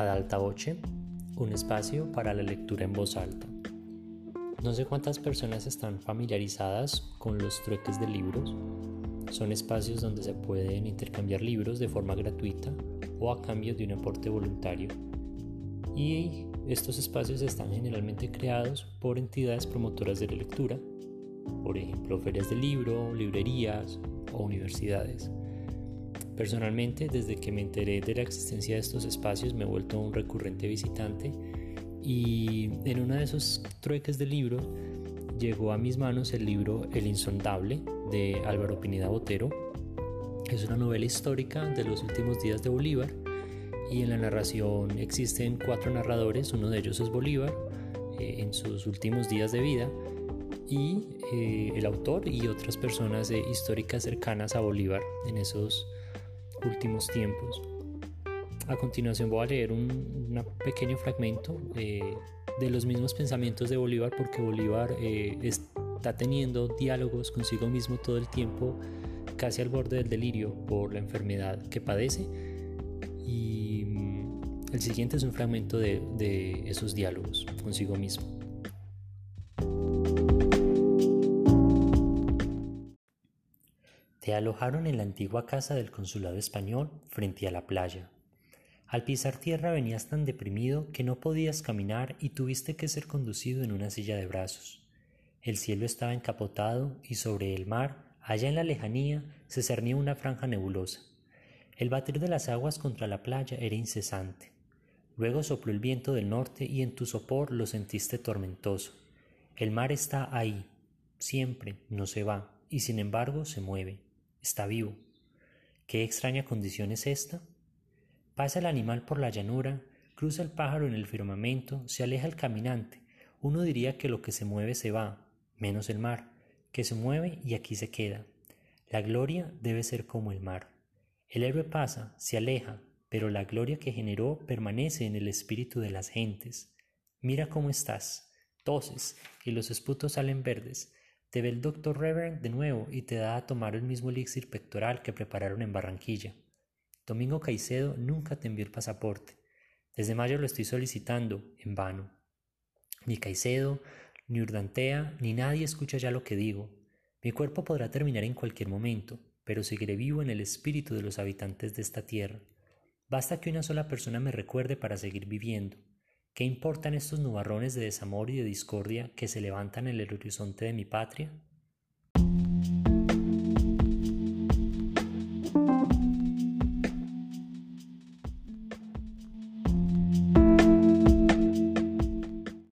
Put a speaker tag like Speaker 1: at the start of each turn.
Speaker 1: Ad alta voce, un espacio para la lectura en voz alta. No sé cuántas personas están familiarizadas con los trueques de libros. Son espacios donde se pueden intercambiar libros de forma gratuita o a cambio de un aporte voluntario. Y estos espacios están generalmente creados por entidades promotoras de la lectura, por ejemplo ferias de libro, librerías o universidades. Personalmente, desde que me enteré de la existencia de estos espacios, me he vuelto un recurrente visitante y en uno de esos trueques de libro llegó a mis manos el libro El Insondable de Álvaro Pineda Botero. Es una novela histórica de los últimos días de Bolívar y en la narración existen cuatro narradores, uno de ellos es Bolívar eh, en sus últimos días de vida y eh, el autor y otras personas eh, históricas cercanas a Bolívar en esos últimos tiempos. A continuación voy a leer un, pequeño fragmento eh, de los mismos pensamientos de Bolívar porque Bolívar eh, está teniendo diálogos consigo mismo todo el tiempo casi al borde del delirio por la enfermedad que padece y mm, el siguiente es un fragmento de, de esos diálogos consigo mismo. Te alojaron en la antigua casa del consulado español frente a la playa. Al pisar tierra venías tan deprimido que no podías caminar y tuviste que ser conducido en una silla de brazos. El cielo estaba encapotado y sobre el mar, allá en la lejanía, se cernía una franja nebulosa. El batir de las aguas contra la playa era incesante. Luego sopló el viento del norte y en tu sopor lo sentiste tormentoso. El mar está ahí, siempre, no se va, y sin embargo se mueve, está vivo. ¿Qué extraña condición es esta? Pasa el animal por la llanura, cruza el pájaro en el firmamento, se aleja el caminante. Uno diría que lo que se mueve se va, menos el mar, que se mueve y aquí se queda. La gloria debe ser como el mar. El héroe pasa, se aleja, pero la gloria que generó permanece en el espíritu de las gentes. Mira cómo estás, toses y los esputos salen verdes. Te ve el doctor Reverend de nuevo y te da a tomar el mismo elixir pectoral que prepararon en Barranquilla. Domingo Caicedo nunca te envió el pasaporte. Desde mayo lo estoy solicitando, en vano. Ni Caicedo, ni Urdantea, ni nadie escucha ya lo que digo. Mi cuerpo podrá terminar en cualquier momento, pero seguiré vivo en el espíritu de los habitantes de esta tierra. Basta que una sola persona me recuerde para seguir viviendo. ¿Qué importan estos nubarrones de desamor y de discordia que se levantan en el horizonte de mi patria?